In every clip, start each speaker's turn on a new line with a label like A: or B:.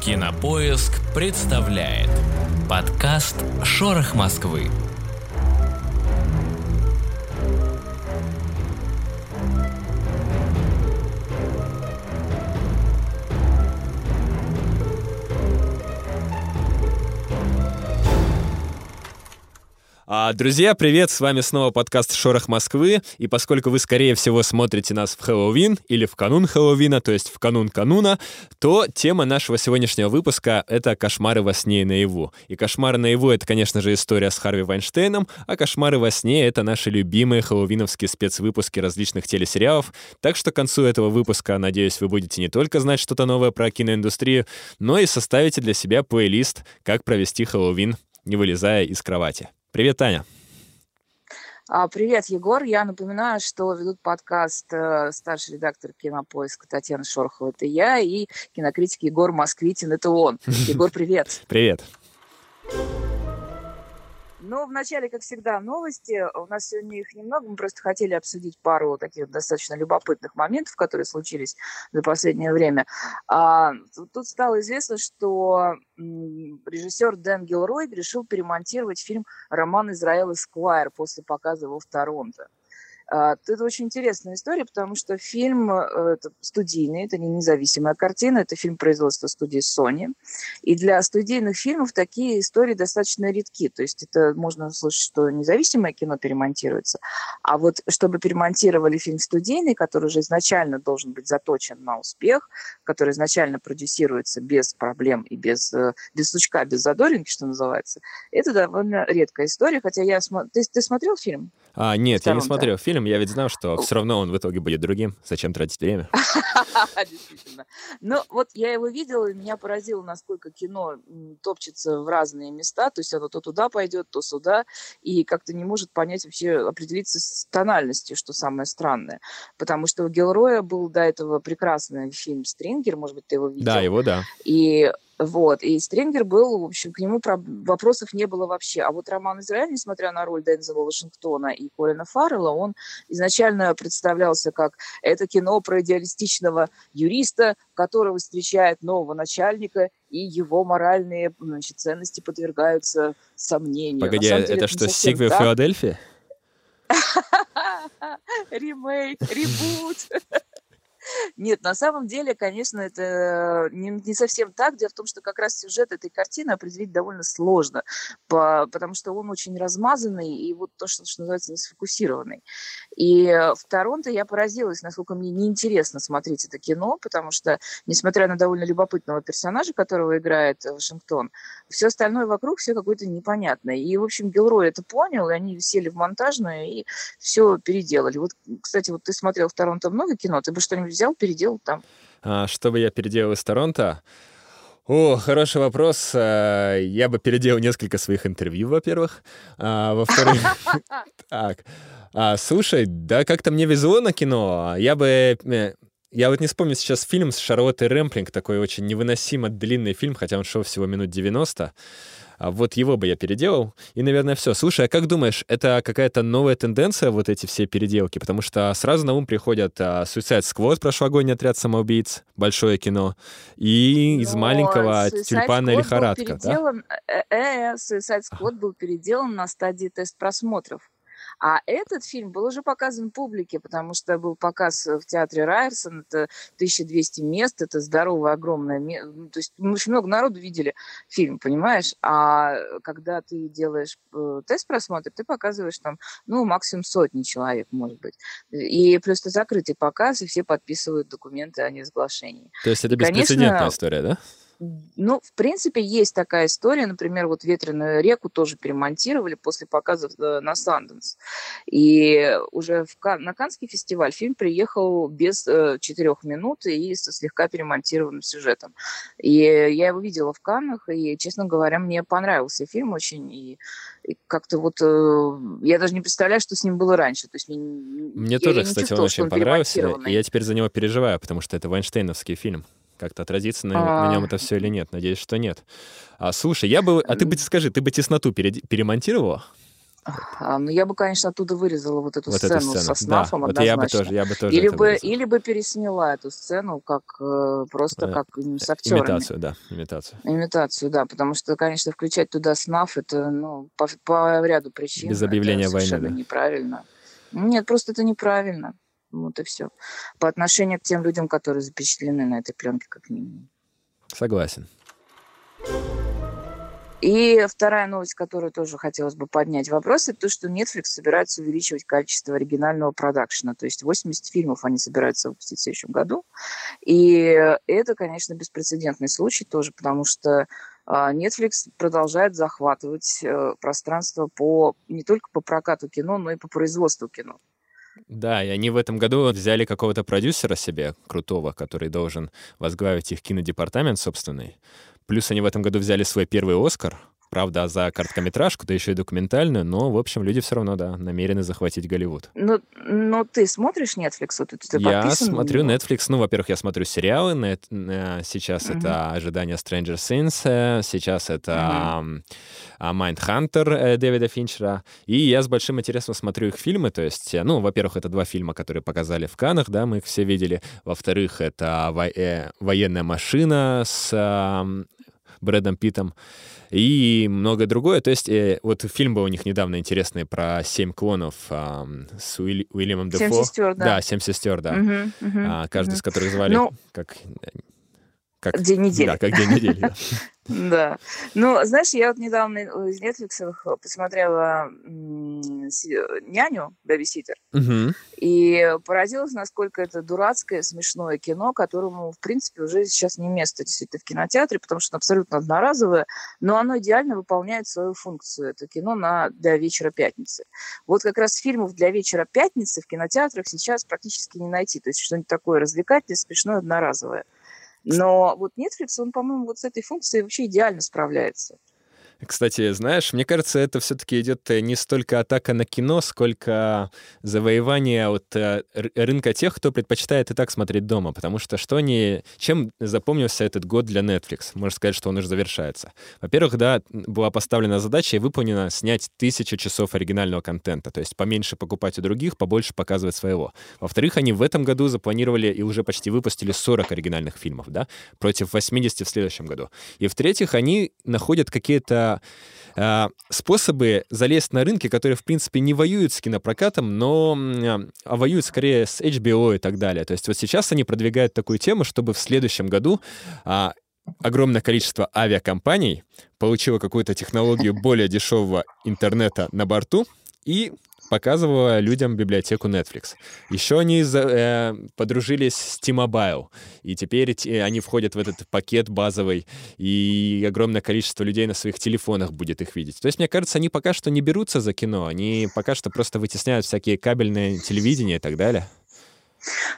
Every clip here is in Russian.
A: Кинопоиск представляет подкаст «Шорох Москвы».
B: А, друзья, привет! С вами снова подкаст «Шорох Москвы». И поскольку вы, скорее всего, смотрите нас в Хэллоуин или в канун Хэллоуина, то есть в канун кануна, то тема нашего сегодняшнего выпуска — это «Кошмары во сне и наяву». И «Кошмары наяву» — это, конечно же, история с Харви Вайнштейном, а «Кошмары во сне» — это наши любимые хэллоуиновские спецвыпуски различных телесериалов. Так что к концу этого выпуска, надеюсь, вы будете не только знать что-то новое про киноиндустрию, но и составите для себя плейлист «Как провести Хэллоуин, не вылезая из кровати». Привет, Таня.
C: А, привет, Егор. Я напоминаю, что ведут подкаст э, старший редактор кинопоиска Татьяна Шорохова, это я, и кинокритик Егор Москвитин, это он. Егор, привет.
B: Привет.
C: Ну, вначале, как всегда, новости. У нас сегодня их немного. Мы просто хотели обсудить пару таких достаточно любопытных моментов, которые случились за последнее время. А, тут стало известно, что режиссер Дэн Гилрой решил перемонтировать фильм «Роман Израил Эсквайр» после показа его в Торонто. А, это очень интересная история, потому что фильм э, это студийный, это не независимая картина, это фильм производства студии Sony. И для студийных фильмов такие истории достаточно редки. То есть это можно услышать, что независимое кино перемонтируется. А вот чтобы перемонтировали фильм студийный, который уже изначально должен быть заточен на успех, который изначально продюсируется без проблем и без, э, без сучка, без задоринки, что называется, это довольно редкая история. Хотя я... Ты, ты смотрел фильм?
B: А, нет, я не смотрел фильм, я ведь знал, что все равно он в итоге будет другим. Зачем тратить время?
C: Действительно. Ну, вот я его видела, и меня поразило, насколько кино топчется в разные места, то есть оно то туда пойдет, то сюда, и как-то не может понять вообще, определиться с тональностью, что самое странное. Потому что у Гелроя был до этого прекрасный фильм «Стрингер», может быть, ты его видел?
B: Да, его, да.
C: И вот. И Стрингер был, в общем, к нему вопросов не было вообще. А вот Роман Израиль, несмотря на роль Дензела Вашингтона и Колина Фаррелла, он изначально представлялся как это кино про идеалистичного юриста, которого встречает нового начальника, и его моральные значит, ценности подвергаются сомнению.
B: Погоди, деле, это, это что, сиквел так. Филадельфия?
C: Ремейк, ребут. Нет, на самом деле, конечно, это не, не совсем так. Дело в том, что как раз сюжет этой картины определить довольно сложно, по, потому что он очень размазанный и вот то, что, что называется, не сфокусированный. И в Торонто я поразилась, насколько мне неинтересно смотреть это кино, потому что, несмотря на довольно любопытного персонажа, которого играет Вашингтон, все остальное вокруг все какое-то непонятное. И, в общем, Гилрой это понял, и они сели в монтажную и все переделали. Вот, кстати, вот ты смотрел в Торонто много кино, ты бы что-нибудь взял, переделал там?
B: А, что бы я переделал из Торонто? О, хороший вопрос. А, я бы переделал несколько своих интервью, во-первых. А, во-вторых, так. А, слушай, да как-то мне везло на кино. Я бы э, я вот не вспомню сейчас фильм с Шарлоттой Рэмплинг, такой очень невыносимо длинный фильм, хотя он шел всего минут 90. А вот его бы я переделал. И, наверное, все. Слушай, а как думаешь, это какая-то новая тенденция, вот эти все переделки? Потому что сразу на ум приходят а, Suicide Squad, прошлогодний отряд самоубийц, большое кино, и Но из маленького Suicide тюльпанная лихорадка.
C: Был переделан, да? э, э, Suicide Squad был переделан на стадии тест-просмотров. А этот фильм был уже показан публике, потому что был показ в театре Райерсон, это 1200 мест, это здоровое, огромное место. То есть мы очень много народу видели фильм, понимаешь? А когда ты делаешь э, тест просмотр, ты показываешь там, ну, максимум сотни человек, может быть. И плюс это закрытый показ, и все подписывают документы о неразглашении.
B: То есть это беспрецедентная Конечно, история, да?
C: Ну, в принципе, есть такая история. Например, вот «Ветреную реку» тоже перемонтировали после показов э, на Санденс. И уже в Кан- на Канский фестиваль фильм приехал без э, четырех минут и со слегка перемонтированным сюжетом. И я его видела в Каннах, и, честно говоря, мне понравился фильм очень. И, и как-то вот э, я даже не представляю, что с ним было раньше. То есть мне,
B: мне тоже, кстати, он очень он понравился. И я теперь за него переживаю, потому что это Вайнштейновский фильм как-то отразится на, а... на нем это все или нет. Надеюсь, что нет. А, слушай, я бы... А ты бы скажи, ты бы тесноту пере... перемонтировала?
C: А, ну, я бы, конечно, оттуда вырезала вот эту
B: Вот
C: сцену,
B: эту сцену.
C: со СНАФом
B: да, вот я бы
C: однозначно.
B: тоже, я бы тоже
C: или,
B: это
C: бы, или бы пересняла эту сцену как э, просто
B: Э,
C: как с актерами.
B: Имитацию, да, имитацию.
C: Имитацию, да, потому что, конечно, включать туда СНАФ, это ну, по, по ряду причин.
B: Без
C: это
B: объявления войны,
C: совершенно
B: да.
C: неправильно. Нет, просто это неправильно. Вот и все. По отношению к тем людям, которые запечатлены на этой пленке, как минимум.
B: Согласен.
C: И вторая новость, которую тоже хотелось бы поднять вопрос, это то, что Netflix собирается увеличивать количество оригинального продакшена. То есть 80 фильмов они собираются выпустить в следующем году. И это, конечно, беспрецедентный случай тоже, потому что а, Netflix продолжает захватывать э, пространство по, не только по прокату кино, но и по производству кино.
B: Да, и они в этом году взяли какого-то продюсера себе, крутого, который должен возглавить их кинодепартамент собственный. Плюс они в этом году взяли свой первый Оскар, правда, за короткометражку, да еще и документальную, но, в общем, люди все равно, да, намерены захватить Голливуд.
C: Но, но ты смотришь Netflix? Вот ты, ты
B: я смотрю? Netflix. Ну, во-первых, я смотрю сериалы. Нет- Сейчас
C: Мгм.
B: это «Ожидание Stranger Things», э, сейчас это а, «Майндхантер» э, Дэвида Финчера. И я с большим интересом смотрю их фильмы. То есть, э, ну, во-первых, это два фильма, которые показали в Канах, да, мы их все видели. Во-вторых, это во- «Военная машина» с Брэдом Питтом и многое другое. То есть, э, вот фильм был у них недавно интересный про семь клонов ам, с Уилли- Уильямом
C: «Семь
B: Дефо.
C: сестер», да.
B: Да, семь сестер, да.
C: Мгм, мгм,
B: А, каждый
C: мгм.
B: из которых звали
C: Ну,
B: как... как...
C: День недели.
B: Да, как день недели. да.
C: Да. Ну, знаешь, я вот недавно из Netflix посмотрела «Няню», «Бэбиситер»,
B: Мгм.
C: и поразилась, насколько это дурацкое, смешное кино, которому, в принципе, уже сейчас не место действительно в кинотеатре, потому что оно абсолютно одноразовое, но оно идеально выполняет свою функцию. Это кино на, для вечера пятницы. Вот как раз фильмов для вечера пятницы в кинотеатрах сейчас практически не найти. То есть что-нибудь такое развлекательное, смешное, одноразовое. Но вот Netflix, он, по-моему, вот с этой функцией вообще идеально справляется.
B: Кстати, знаешь, мне кажется, это все-таки идет э, не столько атака на кино, сколько завоевание от э, рынка тех, кто предпочитает и так смотреть дома. Потому что что они... Чем запомнился этот год для Netflix? Можно сказать, что он уже завершается. Во-первых, да, была поставлена задача и выполнена снять тысячу часов оригинального контента. То есть поменьше покупать у других, побольше показывать своего. Во-вторых, они в этом году запланировали и уже почти выпустили 40 оригинальных фильмов, да, против 80 в следующем году. И в-третьих, они находят какие-то э, способы залезть на рынки, которые, в принципе, не воюют с кинопрокатом, но а воюют скорее с HBO и так далее. То есть вот сейчас они продвигают такую тему, чтобы в следующем году а, огромное количество авиакомпаний получило какую-то технологию более дешевого интернета на борту и показывала людям библиотеку Netflix. Еще они э, подружились с T-Mobile, и теперь те- они входят в этот пакет базовый, и огромное количество людей на своих телефонах будет их видеть. То есть, мне кажется, они пока что не берутся за кино, они пока что просто вытесняют всякие кабельные телевидения и так далее.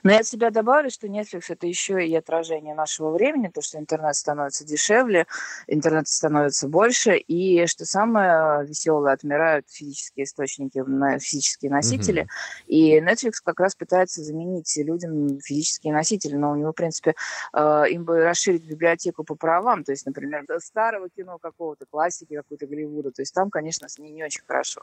C: Но я от себя добавлю, что Netflix это еще и отражение нашего времени, то, что интернет становится дешевле, интернет становится больше, и что самое веселое, отмирают физические источники, физические носители,
B: Мгм.
C: и Netflix как раз пытается заменить людям физические носители, но у него, в принципе, э, им бы расширить библиотеку по правам, то есть, например, до старого кино какого-то, классики какой-то Голливуда, то есть там, конечно, с ней не очень хорошо.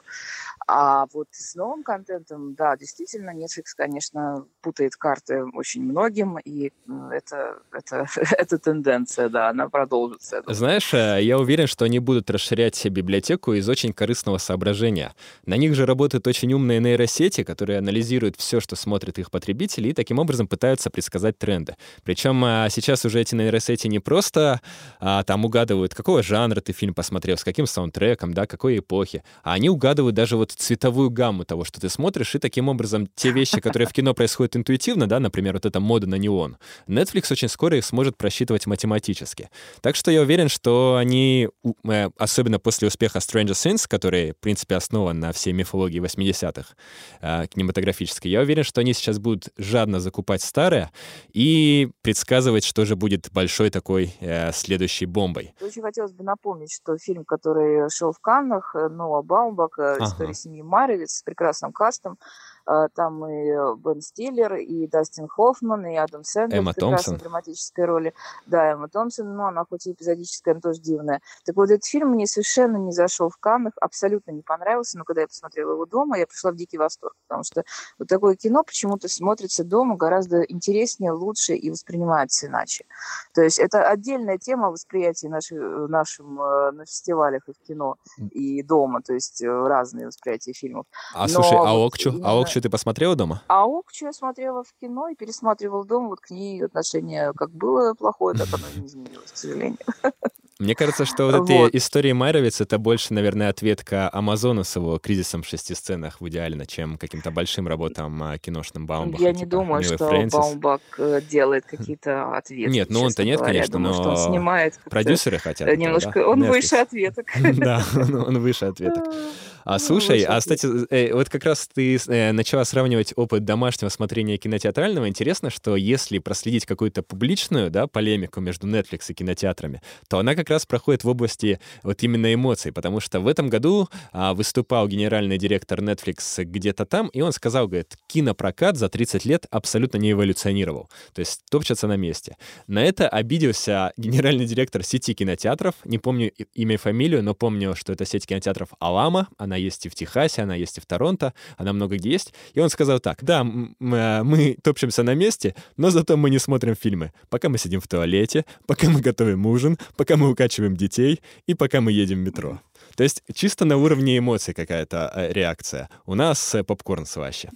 C: А вот с новым контентом, да, действительно, Netflix, конечно, путает карты очень многим, и это, это, это тенденция, да, она продолжится.
B: Знаешь, э, я уверен, что они будут расширять библиотеку из очень корыстного соображения. На них же работают очень умные нейросети, которые анализируют все, что смотрят их потребители, и таким образом пытаются предсказать тренды. Причем а, сейчас уже эти нейросети не просто а, там угадывают, какого жанра ты фильм посмотрел, с каким саундтреком, да, какой эпохи, а они угадывают даже вот цветовую гамму того, что ты смотришь, и таким образом те вещи, которые в кино происходят интуитивно, да, например, вот эта мода на неон, Netflix очень скоро их сможет просчитывать математически. Так что я уверен, что они, э, особенно после успеха Stranger Things, который, в принципе, основан на всей мифологии 80-х э, кинематографической, я уверен, что они сейчас будут жадно закупать старое и предсказывать, что же будет большой такой э, следующей бомбой.
C: Очень хотелось бы напомнить, что фильм, который шел в Каннах, э, Ноа Баумбака,
B: Ага.
C: «История семьи Маровиц» с прекрасным кастом, там и Бен Стиллер, и Дастин Хоффман, и Адам Сэндлер
B: Эмма
C: в прекрасной
B: Томпсон.
C: драматической роли. Да, Эмма Томпсон, но она хоть и эпизодическая, но тоже дивная. Так вот, этот фильм мне совершенно не зашел в Каннах, абсолютно не понравился, но когда я посмотрела его дома, я пришла в дикий восторг, потому что вот такое кино почему-то смотрится дома гораздо интереснее, лучше и воспринимается иначе. То есть это отдельная тема восприятия наших, нашим э, на фестивалях и в кино, и дома, то есть э, разные восприятия фильмов.
B: А
C: Но
B: слушай, а Окчу? А Окчу ты посмотрела дома?
C: А Окчу я смотрела в кино и пересматривала дома, вот к ней отношение как было плохое, так оно не изменилось, к сожалению.
B: Мне кажется, что вот эти
C: Вот.
B: истории Майровиц — это больше, наверное, ответка Амазону с его кризисом в шести сценах в идеально, чем каким-то большим работам а, киношным Баумбаха.
C: Я не
B: типа
C: думаю,
B: Милы
C: что
B: Фрэнсис.
C: Баумбак э, делает какие-то ответы.
B: Нет, ну он-то нет,
C: говоря.
B: конечно,
C: Думаю, что он
B: но
C: снимает
B: Продюсеры хотят.
C: э,
B: этого,
C: немножко...
B: да?
C: Он
B: Netflix.
C: выше ответок.
B: Да, он он выше ответок. А
C: Ну,
B: слушай, а кстати, э, вот как раз ты э, начала сравнивать опыт домашнего смотрения кинотеатрального. Интересно, что если проследить какую-то публичную да, полемику между Netflix и кинотеатрами, то она как раз проходит в области вот именно эмоций, потому что в этом году а, выступал генеральный директор Netflix где-то там, и он сказал, говорит, кинопрокат за 30 лет абсолютно не эволюционировал, то есть топчется на месте. На это обиделся генеральный директор сети кинотеатров, не помню имя и фамилию, но помню, что это сеть кинотеатров Алама, она есть и в Техасе, она есть и в Торонто, она много где есть. И он сказал так, да, э, мы топчемся на месте, но зато мы не смотрим фильмы. Пока мы сидим в туалете, пока мы готовим ужин, пока мы укачиваем детей и пока мы едем в метро. То есть чисто на уровне эмоций какая-то э, реакция. У нас э, попкорн слаще.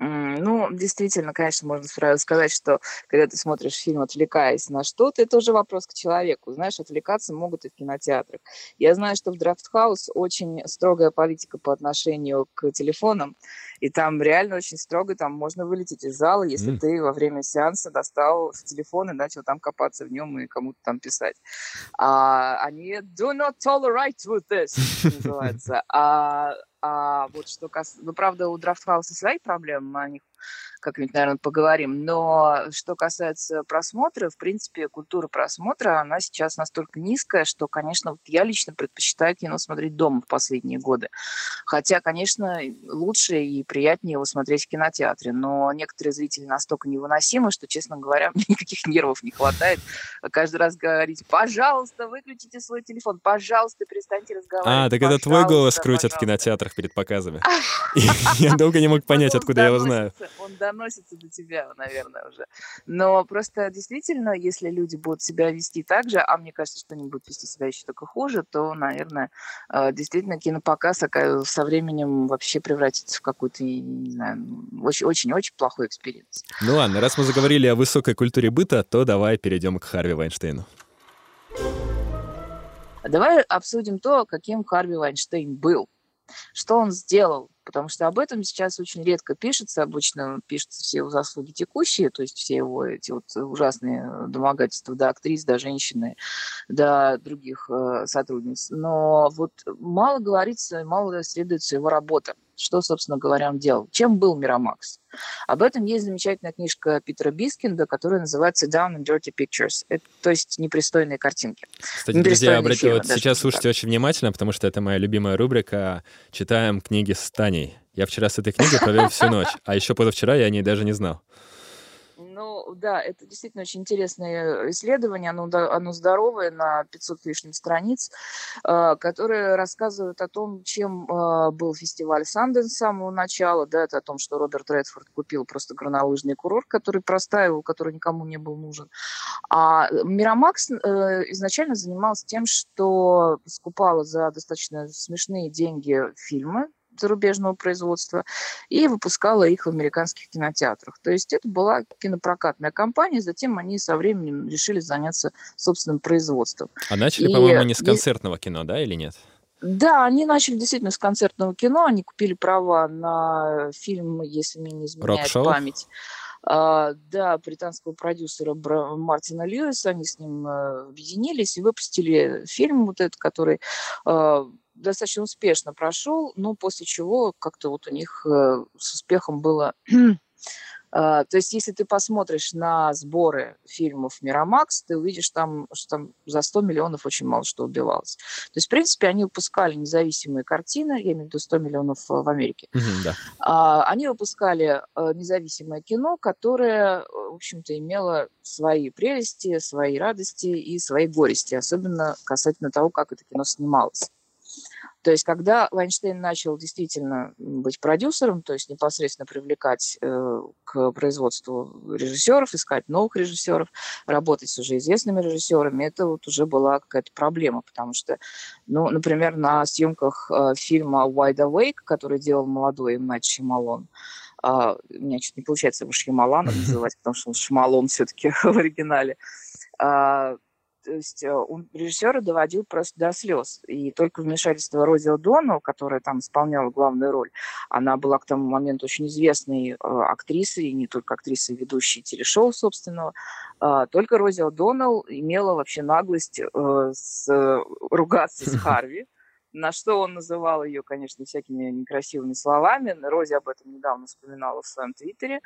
C: Ну, действительно, конечно, можно сразу сказать, что когда ты смотришь фильм, отвлекаясь на что-то, это уже вопрос к человеку. Знаешь, отвлекаться могут и в кинотеатрах. Я знаю, что в House очень строгая политика по отношению к телефонам, и там реально очень строго, там можно вылететь из зала, если
B: М.
C: ты во время сеанса достал телефон и начал там копаться в нем и кому-то там писать. А, они do not tolerate with this, называется. А, а вот что касается... Ну, правда, у House свои проблемы, мы о них как-нибудь, наверное, поговорим. Но что касается просмотра, в принципе, культура просмотра, она сейчас настолько низкая, что, конечно, вот я лично предпочитаю кино смотреть дома в последние годы. Хотя, конечно, лучше и приятнее его смотреть в кинотеатре. Но некоторые зрители настолько невыносимы, что, честно говоря, мне никаких нервов не хватает каждый раз говорить, пожалуйста, выключите свой телефон, пожалуйста, перестаньте разговаривать.
B: А, так это твой голос
C: пожалуйста,
B: крутят в
C: пожалуйста».
B: кинотеатрах перед показами. Я долго не мог понять, откуда я его знаю.
C: Он доносится до тебя, наверное, уже. Но просто действительно, если люди будут себя вести так же, а мне кажется, что они будут вести себя еще только хуже, то, наверное, э, действительно кинопоказ ока- со временем вообще превратится в какой-то, не знаю, очень-очень плохой experience.
B: Ну ладно, раз мы заговорили о высокой культуре быта, то давай перейдем к Харви Вайнштейну.
C: Давай обсудим то, каким Харви Вайнштейн был. Что он сделал? Потому что об этом сейчас очень редко пишется. Обычно пишутся все его заслуги текущие, то есть все его эти вот ужасные домогательства до актрис, до женщины, до других э, сотрудниц. Но вот мало говорится, мало исследуется его работа. Что, собственно говоря, он делал? Чем был Miramax? Об этом есть замечательная книжка Питера Бискинда, которая называется «Down and Dirty Pictures», это, то есть непристойные картинки.
B: Кстати, друзья, обратите, вот сейчас
C: так.
B: слушайте очень внимательно, потому что это моя любимая рубрика «Читаем книги с Таней». Я вчера с этой книгой провел всю ночь, а еще позавчера я о ней даже не знал.
C: Ну, да, это действительно очень интересное исследование, оно, оно здоровое, на 500 с лишним страниц, э, которое рассказывает о том, чем э, был фестиваль Санденс с самого начала, да, это о том, что Роберт Редфорд купил просто горнолыжный курорт, который простаивал, который никому не был нужен. А Мирамакс э, изначально занимался тем, что скупала за достаточно смешные деньги фильмы, зарубежного производства и выпускала их в американских кинотеатрах. То есть это была кинопрокатная компания, затем они со временем решили заняться собственным производством.
B: А начали,
C: И
B: по-моему, не с концертного кино, да, или нет?
C: Да, они начали действительно с концертного кино, они купили права на фильм, если мне не изменяет память. А, да, британского продюсера Мартина Льюиса, они с ним э, объединились и выпустили фильм вот этот, который э, достаточно успешно прошел, но после чего как-то вот у них э, с успехом было то есть, если ты посмотришь на сборы фильмов Мирамакс, ты увидишь там, что там за 100 миллионов очень мало что убивалось. То есть, в принципе, они выпускали независимые картины, я имею в виду 100 миллионов э, в Америке.
B: Mm-hmm, да.
C: uh, они выпускали uh, независимое кино, которое, в общем-то, имело свои прелести, свои радости и свои горести, особенно касательно того, как это кино снималось. То есть, когда Вайнштейн начал действительно быть продюсером, то есть непосредственно привлекать э, к производству режиссеров, искать новых режиссеров, работать с уже известными режиссерами, это вот уже была какая-то проблема, потому что, ну, например, на съемках э, фильма Wide Awake, который делал молодой Мэтт Шималон, Uh, у меня чуть не получается его Шьямаланом называть, потому что он Шмалон все-таки в оригинале. То есть э, он режиссера доводил просто до слез. И только вмешательство Рози О'Доннелл, которая там исполняла главную роль, она была к тому моменту очень известной э, актрисой, и не только актрисой, ведущей телешоу собственного. Э, только Рози О'Доннелл имела вообще наглость э, с, ругаться с Харви, на что он называл ее, конечно, всякими некрасивыми словами. Рози об этом недавно вспоминала в своем твиттере.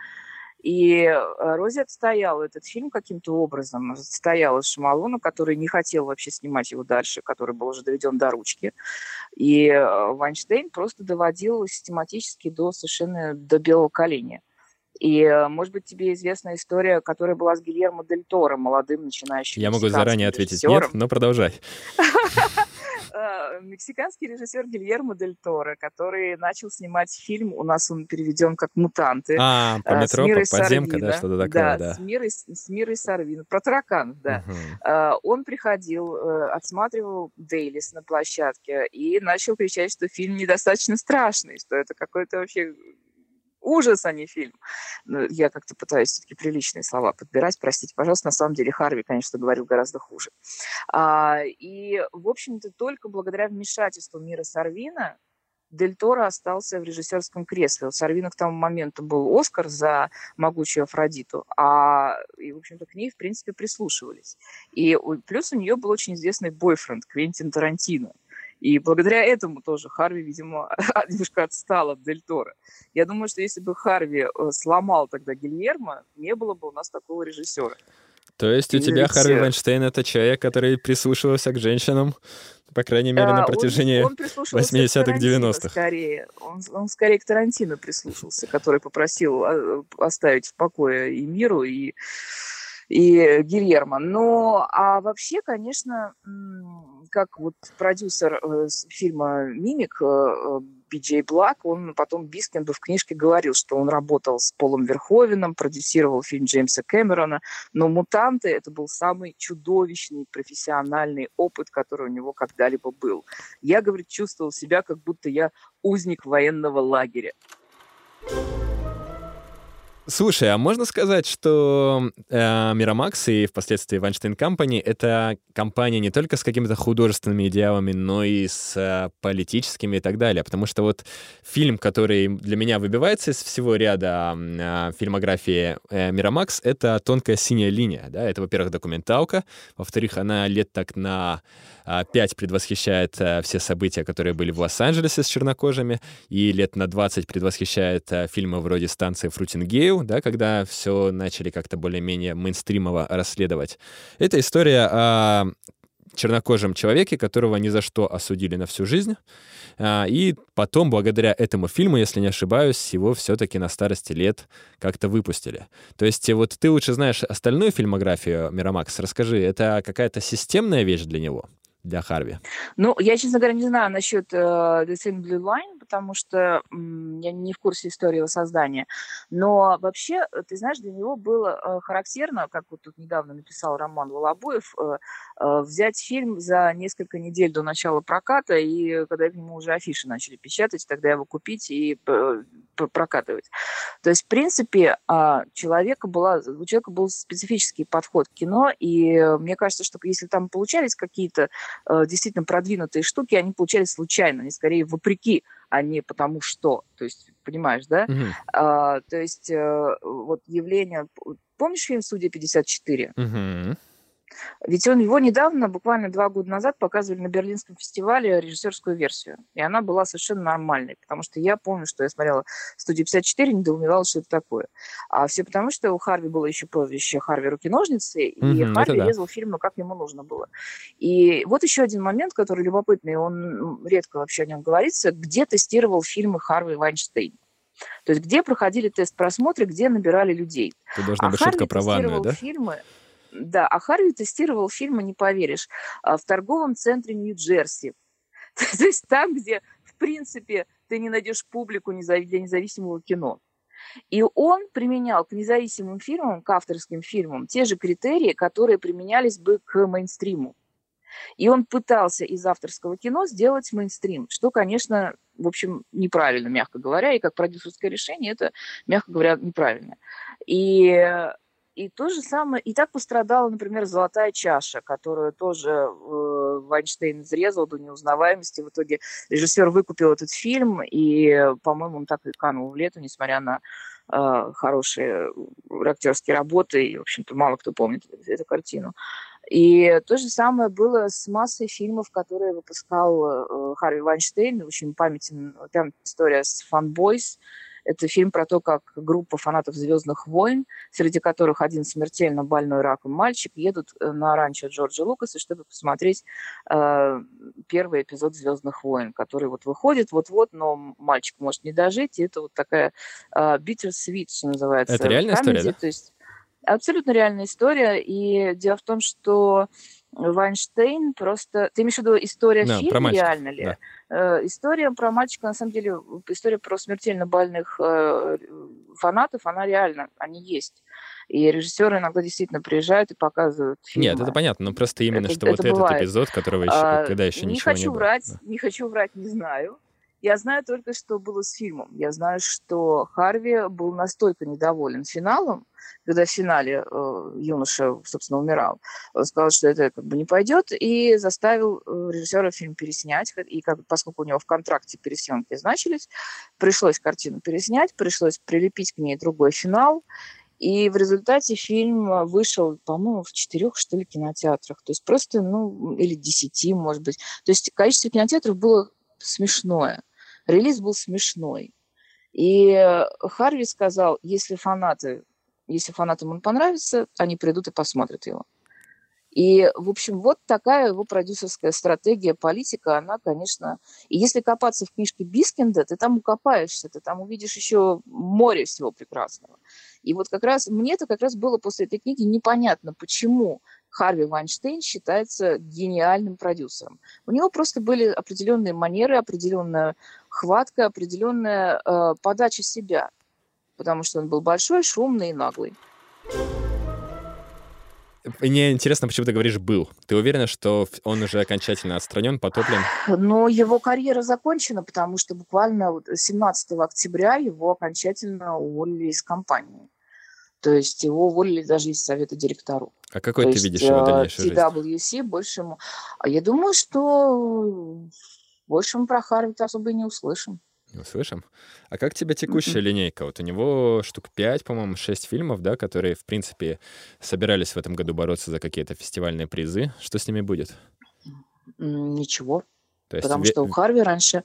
C: И э, Рози отстояла этот фильм каким-то образом, отстояла Шамалона, который не хотел вообще снимать его дальше, который был уже доведен до ручки. И э, Вайнштейн просто доводил систематически до совершенно до белого коленя. И, э, может быть, тебе известна история, которая была с Гильермо Дель Торо, молодым начинающим
B: Я могу заранее ответить нет, но продолжай.
C: Э, мексиканский режиссер Гильермо Дель Торо, который начал снимать фильм, у нас он переведен как «Мутанты».
B: А, по метро, по подземка, да, что-то такое,
C: да. да. С, Мирой, с Мирой Сарвин, про тараканов, да. Угу. Он приходил, э, отсматривал Дейлис на площадке и начал кричать, что фильм недостаточно страшный, что это какой-то вообще ужас, а не фильм. Ну, я как-то пытаюсь все-таки приличные слова подбирать, простите, пожалуйста. На самом деле Харви, конечно, говорил гораздо хуже. А, и, в общем-то, только благодаря вмешательству Мира Сарвина Дель Торо остался в режиссерском кресле. У Сарвина к тому моменту был Оскар за «Могучую Афродиту», а, и, в общем-то, к ней, в принципе, прислушивались. И плюс у нее был очень известный бойфренд Квентин Тарантино. И благодаря этому тоже Харви, видимо, немножко отстал от Дель Торо. Я думаю, что если бы Харви э, сломал тогда Гильермо, не было бы у нас такого режиссера.
B: То есть у тебя Харви Вайнштейн — это человек, который прислушивался к женщинам, по крайней мере, на протяжении он, он 80-х, 90-х.
C: Скорее. Он, он скорее к Тарантино прислушался, который попросил а, оставить в покое и миру, и и Гильермо. Но, а вообще, конечно, как вот продюсер э, фильма «Мимик» э, Биджей Блак, он потом Бискинду в книжке говорил, что он работал с Полом Верховеном, продюсировал фильм Джеймса Кэмерона, но «Мутанты» — это был самый чудовищный профессиональный опыт, который у него когда-либо был. Я, говорит, чувствовал себя, как будто я узник военного лагеря.
B: Слушай, а можно сказать, что э, Мирамакс и впоследствии Вайнштейн Компани — это компания не только с какими-то художественными идеалами, но и с э, политическими и так далее? Потому что вот фильм, который для меня выбивается из всего ряда э, фильмографии э, Мирамакс, это «Тонкая синяя линия». Да? Это, во-первых, документалка, во-вторых, она лет так на пять предвосхищает э, все события, которые были в Лос-Анджелесе с чернокожими, и лет на 20 предвосхищает э, фильмы вроде «Станции Фрутингейл», да, когда все начали как-то более-менее мейнстримово расследовать. Это история о чернокожем человеке, которого ни за что осудили на всю жизнь. А, и потом, благодаря этому фильму, если не ошибаюсь, его все-таки на старости лет как-то выпустили. То есть вот ты лучше знаешь остальную фильмографию Мирамакс. Расскажи, это какая-то системная вещь для него? Для Харви?
C: Ну, я, честно говоря, не знаю насчет uh, The Thin Blue Line, потому что м, я не в курсе истории его создания. Но вообще, ты знаешь, для него было uh, характерно, как вот тут недавно написал Роман Волобуев, uh, uh, взять фильм за несколько недель до начала проката, и когда к нему уже афиши начали печатать, тогда его купить и uh, прокатывать. То есть, в принципе, uh, человека была, у человека был специфический подход к кино, и мне кажется, что если там получались какие-то Э, действительно продвинутые штуки, они получались случайно, они скорее вопреки, а не потому что. То есть, понимаешь, да?
B: Mm-hmm.
C: А, то есть, а, вот явление... Помнишь фильм «Судья 54»?
B: Mm-hmm.
C: Ведь он его недавно, буквально два года назад, показывали на Берлинском фестивале режиссерскую версию. И она была совершенно нормальной, потому что я помню, что я смотрела «Студию 54», недоумевала, что это такое. А все потому, что у Харви было еще прозвище Харви руки-ножницы, и mm-hmm, Харви да. резал фильмы, как ему нужно было. И вот еще один момент, который любопытный, он редко вообще о нем говорится, где тестировал фильмы Харви Вайнштейн. То есть где проходили тест просмотра, где набирали людей.
B: Это должна а быть Харви шутка про ванную, да?
C: фильмы, да, а Харви тестировал фильмы, не поверишь, а, в торговом центре Нью-Джерси. То есть там, где, в принципе, ты не найдешь публику для независимого кино. И он применял к независимым фильмам, к авторским фильмам, те же критерии, которые применялись бы к мейнстриму. И он пытался из авторского кино сделать мейнстрим, что, конечно, в общем, неправильно, мягко говоря, и как продюсерское решение это, мягко говоря, неправильно. И и то же самое, и так пострадала, например, «Золотая чаша», которую тоже э, Вайнштейн изрезал до неузнаваемости. В итоге режиссер выкупил этот фильм, и, по-моему, он так и канул в лету, несмотря на э, хорошие актерские работы, и, в общем-то, мало кто помнит эту картину. И то же самое было с массой фильмов, которые выпускал э, Харви Вайнштейн. Очень памятен, там история с «Фанбойс», это фильм про то, как группа фанатов «Звездных войн», среди которых один смертельно больной раком мальчик, едут э, на ранчо Джорджа Лукаса, чтобы посмотреть э, первый эпизод «Звездных войн», который вот выходит вот-вот, но мальчик может не дожить, и это вот такая э, bitter sweet, что называется.
B: Это реальная комедия, история, да?
C: То есть абсолютно реальная история, и дело в том, что Вайнштейн просто... Ты имеешь в виду история да, фильма, реально ли? Да. Э, история про мальчика, на самом деле, история про смертельно больных э, фанатов, она реально, они есть. И режиссеры иногда действительно приезжают и показывают фильмы.
B: Нет, это понятно, но просто именно, это, что это вот бывает. этот эпизод, которого еще, а, когда еще не ничего
C: хочу
B: не
C: врать,
B: было.
C: Не хочу врать, не знаю. Я знаю только, что было с фильмом. Я знаю, что Харви был настолько недоволен финалом, когда в финале э, юноша, собственно, умирал. Он сказал, что это как бы не пойдет, и заставил э, режиссера фильм переснять. И как, поскольку у него в контракте пересъемки значились, пришлось картину переснять, пришлось прилепить к ней другой финал. И в результате фильм вышел, по-моему, в четырех, что ли, кинотеатрах. То есть просто, ну, или десяти, может быть. То есть количество кинотеатров было смешное. Релиз был смешной. И э, Харви сказал, если фанаты, если фанатам он понравится, они придут и посмотрят его. И, в общем, вот такая его продюсерская стратегия, политика, она, конечно... И если копаться в книжке Бискинда, ты там укопаешься, ты там увидишь еще море всего прекрасного. И вот как раз мне это как раз было после этой книги непонятно, почему Харви Вайнштейн считается гениальным продюсером. У него просто были определенные манеры, определенная хватка, определенная э, подача себя, потому что он был большой, шумный и наглый.
B: Мне интересно, почему ты говоришь «был». Ты уверена, что он уже окончательно отстранен, потоплен?
C: Ну, его карьера закончена, потому что буквально 17 октября его окончательно уволили из компании. То есть его уволили даже из совета директоров.
B: А какой То ты видишь его дальнейшую
C: TWC жизнь? больше ему... А я думаю, что больше мы про Харви особо и не услышим.
B: Не услышим? А как тебе текущая линейка? Вот у него штук 5, по-моему, 6 фильмов, да, которые, в принципе, собирались в этом году бороться за какие-то фестивальные призы. Что с ними будет?
C: Ничего. То есть Потому что у Харви раньше...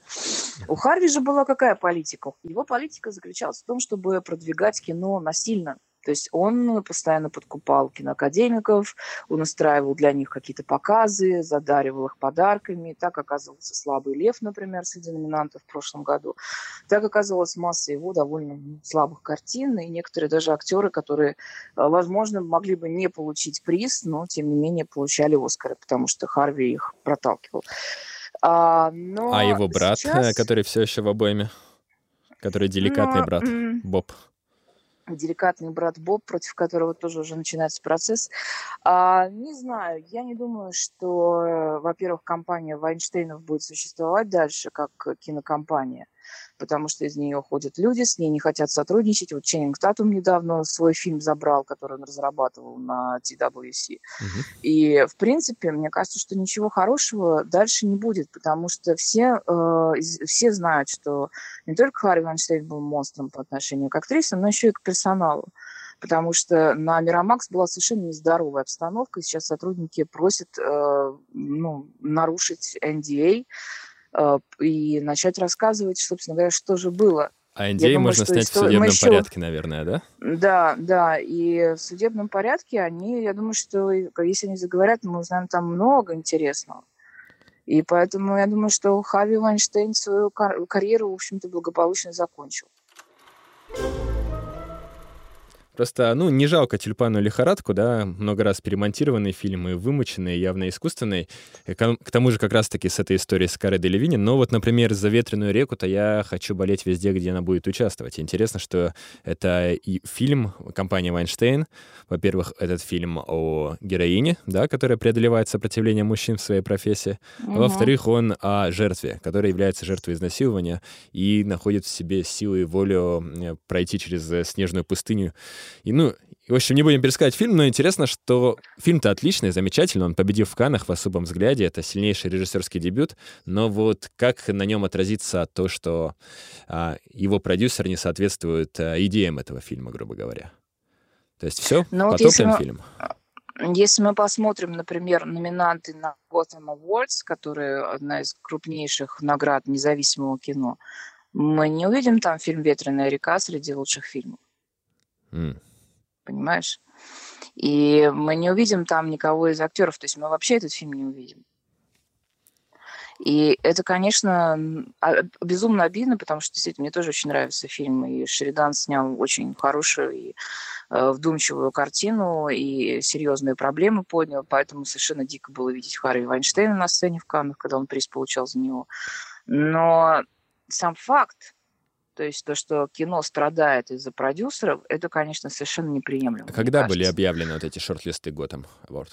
C: У Харви же была какая политика? Его политика заключалась в том, чтобы продвигать кино насильно. То есть он постоянно подкупал киноакадемиков, он устраивал для них какие-то показы, задаривал их подарками. Так оказывался «Слабый лев», например, среди номинантов в прошлом году. Так оказывалась масса его довольно слабых картин, и некоторые даже актеры, которые, э, возможно, могли бы не получить приз, но, тем не менее, получали «Оскары», потому что Харви их проталкивал.
B: А, но а его брат, э, сейчас... который все еще в обойме, который деликатный но... брат, Боб
C: деликатный брат Боб, против которого тоже уже начинается процесс. А, не знаю, я не думаю, что, э, во-первых, компания Вайнштейнов будет существовать дальше как кинокомпания потому что из нее ходят люди, с ней не хотят сотрудничать. Вот Ченнинг Татум недавно свой фильм забрал, который он разрабатывал на TWC. Угу. И, в принципе, мне кажется, что ничего хорошего дальше не будет, потому что все, э, все знают, что не только Харри Вайнштейн был монстром по отношению к актрисе, но еще и к персоналу. потому что на Мирамакс была совершенно нездоровая обстановка, и сейчас сотрудники просят э, ну, нарушить NDA и начать рассказывать, собственно говоря, что же было.
B: А NDA думаю, можно снять истор... в судебном еще... порядке, наверное, да?
C: Да, да, и в судебном порядке они, я думаю, что если они заговорят, мы узнаем там много интересного. И поэтому я думаю, что Хави Вайнштейн свою карьеру, в общем-то, благополучно закончил.
B: Просто, ну, не жалко «Тюльпану лихорадку», да, много раз перемонтированные фильмы, вымученные, явно искусственные. К тому же как раз-таки с этой историей с Карой Делевини. Но вот, например, за «Ветреную реку»-то я хочу болеть везде, где она будет участвовать. Интересно, что это и фильм компании Вайнштейн. Во-первых, этот фильм о героине, да, которая преодолевает сопротивление мужчин в своей профессии. Угу. А во-вторых, он о жертве, которая является жертвой изнасилования и находит в себе силы и волю э, пройти через э, снежную пустыню и, ну, в общем, не будем пересказать фильм, но интересно, что фильм-то отличный, замечательный, он победил в Канах в особом взгляде, это сильнейший режиссерский дебют, но вот как на нем отразится то, что а, его продюсер не соответствует а, идеям этого фильма, грубо говоря. То есть все, ну, потоплен вот фильм.
C: Если мы посмотрим, например, номинанты на Gotham Awards, которые одна из крупнейших наград независимого кино, мы не увидим там фильм «Ветреная река» среди лучших фильмов. Mm. Понимаешь? И мы не увидим там никого из актеров, то есть мы вообще этот фильм не увидим. И это, конечно, а, безумно обидно, потому что действительно мне тоже очень нравится фильм, и Шеридан снял очень хорошую и э, вдумчивую картину, и серьезные проблемы поднял, поэтому совершенно дико было видеть Харви Вайнштейна на сцене в Каннах, когда он приз получал за него. Но сам факт, то есть то, что кино страдает из-за продюсеров, это, конечно, совершенно неприемлемо.
B: А когда были объявлены вот эти шорт-листы Готэм Award?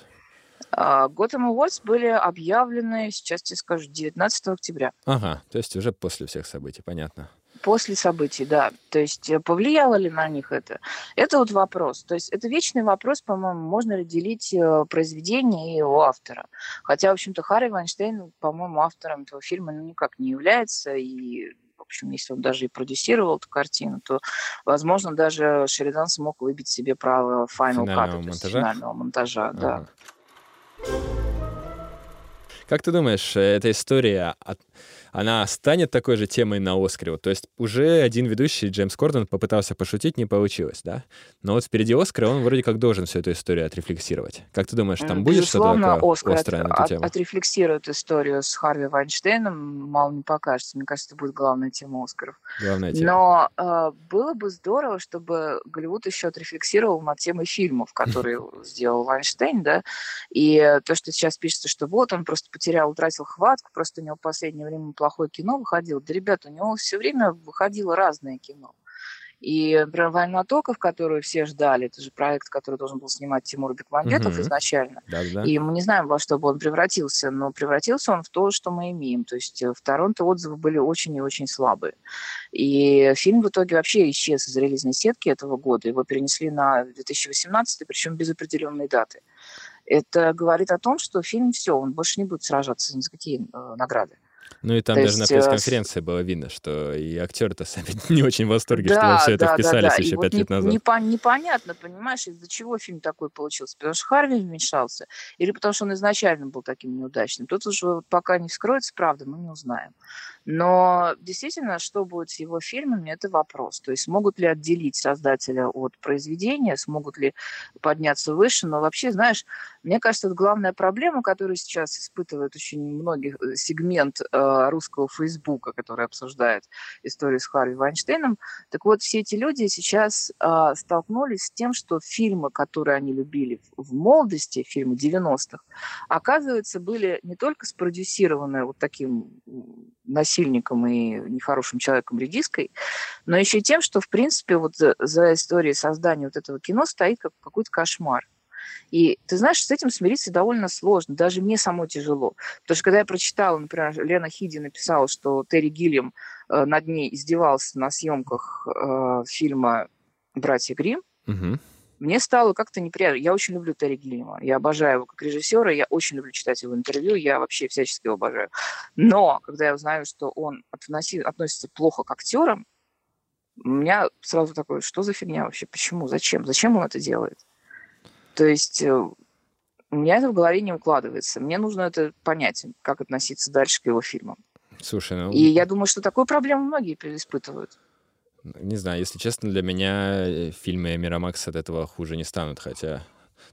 C: Готэм Awards были объявлены, сейчас тебе скажу, 19 октября.
B: Ага, то есть уже после всех событий, понятно.
C: После событий, да. То есть э, повлияло ли на них это? Это вот вопрос. То есть это вечный вопрос, по-моему, можно ли делить э, произведение и его автора. Хотя, в общем-то, Харри Вайнштейн, по-моему, автором этого фильма ну, никак не является, и общем, если он даже и продюсировал эту картину, то, возможно, даже Шеридан смог выбить себе право final cut, монтажа? финального монтажа. Ага. Да.
B: Как ты думаешь, э, эта история она станет такой же темой на Оскаре. Вот, то есть уже один ведущий, Джеймс Кордон, попытался пошутить, не получилось, да? Но вот впереди Оскара он вроде как должен всю эту историю отрефлексировать. Как ты думаешь, там будет что-то такое
C: Оскар острое от, на эту тему? От, отрефлексирует историю с Харви Вайнштейном, мало не покажется. Мне кажется, это будет главная тема Оскаров.
B: Главная тема.
C: Но э, было бы здорово, чтобы Голливуд еще отрефлексировал над темой фильмов, которые сделал Вайнштейн, да, и то, что сейчас пишется, что вот он просто потерял, утратил хватку, просто у него в последнее время плохое кино выходило. Да, ребята, у него все время выходило разное кино. И, например, «Война токов», которую все ждали, это же проект, который должен был снимать Тимур Бекмамбетов угу. изначально. Да, да. И мы не знаем, во что бы он превратился, но превратился он в то, что мы имеем. То есть э, в Торонто отзывы были очень и очень слабые. И фильм в итоге вообще исчез из релизной сетки этого года. Его перенесли на 2018, причем без определенной даты. Это говорит о том, что фильм все, он больше не будет сражаться ни за какие э, награды.
B: Ну и там То даже есть, на э, пресс-конференции было видно, что и актеры-то сами не очень в восторге, да, что вы все это да, вписались да, да. еще пять вот лет не, назад.
C: Непо- непонятно, понимаешь, из-за чего фильм такой получился. Потому что Харви вмешался, или потому что он изначально был таким неудачным. Тут уже пока не вскроется правда, мы не узнаем. Но действительно, что будет с его фильмами, это вопрос. То есть смогут ли отделить создателя от произведения, смогут ли подняться выше. Но вообще, знаешь, мне кажется, это главная проблема, которую сейчас испытывает очень многих э, сегмент э, русского Фейсбука, который обсуждает историю с Харви Вайнштейном. Так вот, все эти люди сейчас э, столкнулись с тем, что фильмы, которые они любили в, в молодости, фильмы 90-х, оказывается, были не только спродюсированы вот таким насильником и нехорошим человеком редиской, но еще и тем, что, в принципе, вот за, за историей создания вот этого кино стоит как какой-то кошмар. И ты знаешь, с этим смириться довольно сложно, даже мне самой тяжело. Потому что когда я прочитала, например, Лена Хиди написала, что Терри Гиллиам э, над ней издевался на съемках э, фильма «Братья Грим», угу мне стало как-то неприятно. Я очень люблю Терри Гиллима. Я обожаю его как режиссера, я очень люблю читать его интервью, я вообще всячески его обожаю. Но когда я узнаю, что он относи, относится плохо к актерам, У меня сразу такое, что за фигня вообще, почему, зачем, зачем он это делает? То есть э, у меня это в голове не укладывается. Мне нужно это понять, как относиться дальше к его фильмам.
B: Слушай, ну...
C: И я думаю, что такую проблему многие испытывают.
B: Не знаю, если честно, для меня э, фильмы Мирамакс от этого хуже не станут, хотя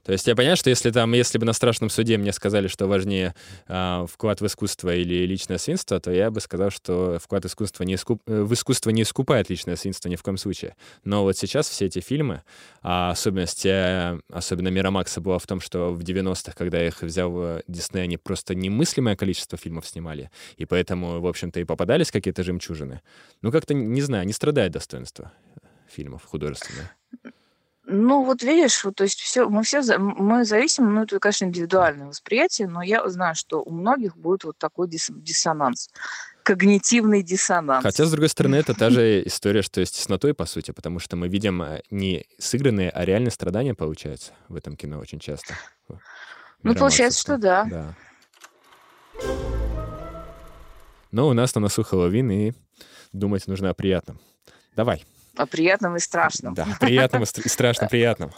B: то есть я понимаю, что если там, если бы на страшном суде мне сказали, что важнее э, вклад в искусство или личное свинство, то я бы сказал, что вклад искусства не искуп... Э, в искусство не искупает личное свинство ни в коем случае. Но вот сейчас все эти фильмы, а особенность, э, особенно Мирамакса была в том, что в 90-х, когда их взял Дисней, они просто немыслимое количество фильмов снимали, и поэтому, в общем-то, и попадались какие-то жемчужины. Ну, как-то, не знаю, не страдает достоинство фильмов художественных.
C: Ну, вот видишь, вот, то есть все, мы все, мы зависим, ну, это, конечно, индивидуальное восприятие, но я знаю, что у многих будет вот такой дис диссонанс когнитивный диссонанс.
B: Хотя, с другой стороны, это та же история, что с теснотой, по сути, потому что мы видим э, не сыгранные, а реальные страдания, получается, в этом кино очень часто.
C: Ну, получается, что да. да.
B: Но у нас на носу Хэллоуин, и думать нужно о приятном. Давай.
C: О приятном и страшном.
B: Да, приятном и страшно приятном.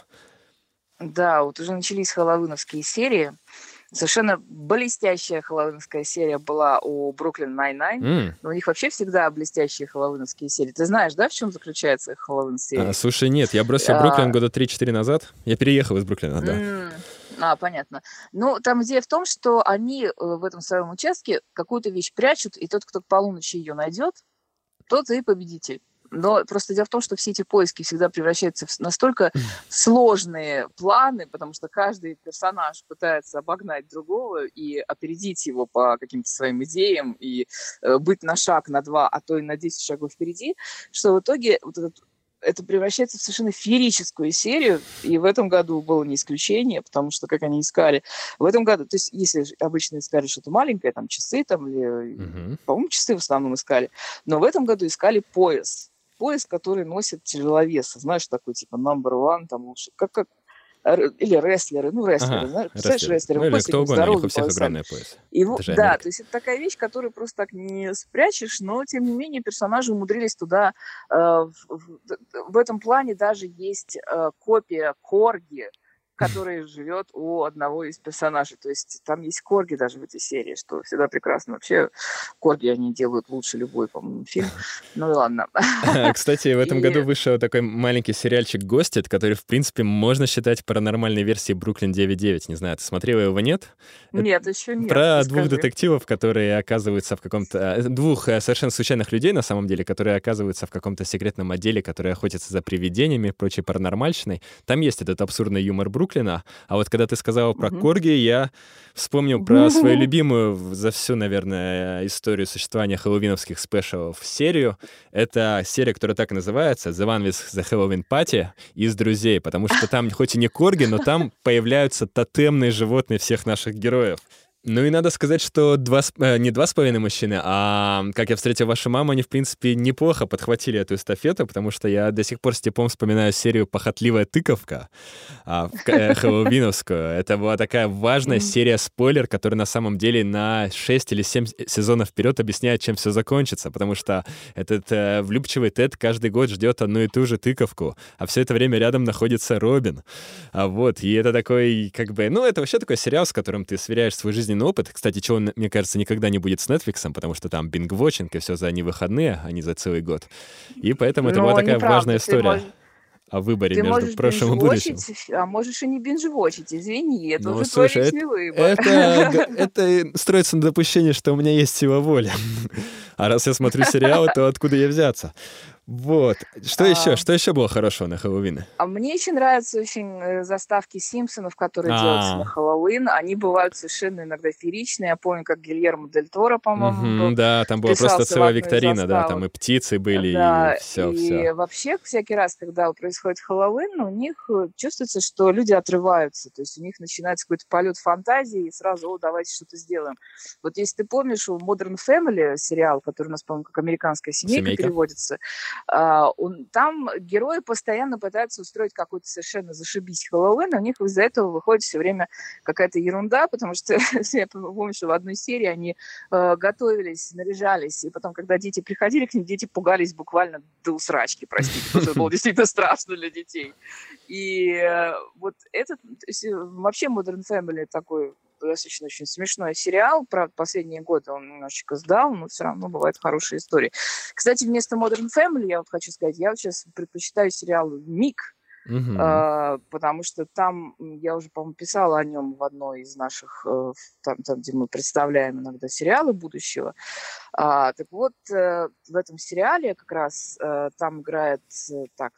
C: Да, вот уже начались хэллоуиновские серии. Совершенно блестящая хэллоуинская серия была у Brooklyn Nine-Nine. Mm. Но у них вообще всегда блестящие хэллоуиновские серии. Ты знаешь, да, в чем заключается их хэллоуин-серия?
B: А, слушай, нет, я бросил а... Бруклин года 3-4 назад. Я переехал из Бруклина, да. Mm.
C: А, понятно. Ну, там идея в том, что они э, в этом своем участке какую-то вещь прячут, и тот, кто к полуночи ее найдет, тот и победитель. Но просто дело в том, что все эти поиски всегда превращаются в настолько сложные планы, потому что каждый персонаж пытается обогнать другого и опередить его по каким-то своим идеям и э, быть на шаг, на два, а то и на 10 шагов впереди, что в итоге вот этот это превращается в совершенно феерическую серию, и в этом году было не исключение, потому что, как они искали, в этом году, то есть если обычно искали что-то маленькое, там часы, там, или, uh-huh. по-моему, часы в основном искали, но в этом году искали пояс, пояс, который носит тяжеловесы, знаешь, такой типа number one, там лучше, как, как или рестлеры, ну, рестлеры, ага, знаешь, представляешь, рестлеры,
B: ну, или кто угодно, у них у всех огромный пояс.
C: Его, да, Америка. то есть это такая вещь, которую просто так не спрячешь, но, тем не менее, персонажи умудрились туда, э, в, в, в этом плане даже есть э, копия Корги, который живет у одного из персонажей. То есть там есть корги даже в этой серии, что всегда прекрасно. Вообще корги они делают лучше любой, по-моему, фильм. Ну и ладно.
B: Кстати, в этом и... году вышел такой маленький сериальчик «Гостит», который, в принципе, можно считать паранормальной версией «Бруклин 9.9». Не знаю, ты смотрела его, нет?
C: Нет, еще нет.
B: Про двух детективов, которые оказываются в каком-то... Э, двух э, совершенно случайных людей, на самом деле, которые оказываются в каком-то секретном отделе, которые охотятся за привидениями, прочей паранормальщиной. Там есть этот абсурдный юмор Бруклина, Бруклина. А вот когда ты сказала про mm-hmm. Корги, я вспомнил про свою любимую за всю, наверное, историю существования хэллоуиновских спешалов серию. Это серия, которая так и называется «The One with the Halloween Party» из «Друзей», потому что там хоть и не Корги, но там появляются тотемные животные всех наших героев. Ну и надо сказать, что два, э, не два с половиной мужчины, а «Как я встретил вашу маму», они, в принципе, неплохо подхватили эту эстафету, потому что я до сих пор с тепом вспоминаю серию «Похотливая тыковка» а, э, хэллоуиновскую. Это была такая важная серия спойлер, которая на самом деле на 6 или 7 сезонов вперед объясняет, чем все закончится, потому что этот э, влюбчивый Тед каждый год ждет одну и ту же тыковку, а все это время рядом находится Робин. А вот, и это такой, как бы, ну, это вообще такой сериал, с которым ты сверяешь свою жизнь жизненный опыт. Кстати, чего, мне кажется, никогда не будет с Netflix, потому что там бинг-вотчинг и все за невыходные, а не за целый год. И поэтому это Но была такая неправда. важная история. Можешь о выборе
C: ты
B: между прошлым и будущим.
C: А можешь и не бинжевочить, извини, это ну, уже слушай, твой это, выбор.
B: Это, это строится на допущении, что у меня есть сила воли. А раз я смотрю сериалы, то откуда я взяться? Вот. Что а, еще? Что еще было хорошего на Хэллоуин?
C: А мне еще нравятся очень э, заставки Симпсонов, которые а. делаются на Хэллоуин. Они бывают совершенно иногда фееричные. Я помню, как Гильермо Дель Торо, по-моему,
B: угу, Да, там была просто целая викторина, да, там и птицы были, да, и все,
C: и
B: все.
C: вообще всякий раз, когда происходит Хэллоуин, у них э, чувствуется, что люди отрываются. То есть у них начинается какой-то полет фантазии, и сразу, о, давайте что-то сделаем. Вот если ты помнишь, у Modern Family сериал, который у нас, по-моему, как «Американская семейка», семейка. переводится. А, там герои постоянно пытаются устроить какой-то совершенно зашибись Хэллоуин, а у них из-за этого выходит все время какая-то ерунда, потому что я помню, что в одной серии они э, готовились, наряжались, и потом, когда дети приходили к ним, дети пугались буквально до усрачки, простите, потому что это было действительно страшно для детей. И э, вот этот, есть, вообще Modern Family такой достаточно очень смешной сериал. Правда, последние годы он немножечко сдал, но все равно бывают хорошие истории. Кстати, вместо Modern Family, я вот хочу сказать, я вот сейчас предпочитаю сериал «Миг», Uh-huh. Uh, потому что там, я уже, по-моему, писала о нем в одной из наших, uh, там, там, где мы представляем иногда сериалы будущего. Uh, так вот, э, в этом сериале как раз э, там играет, э, так,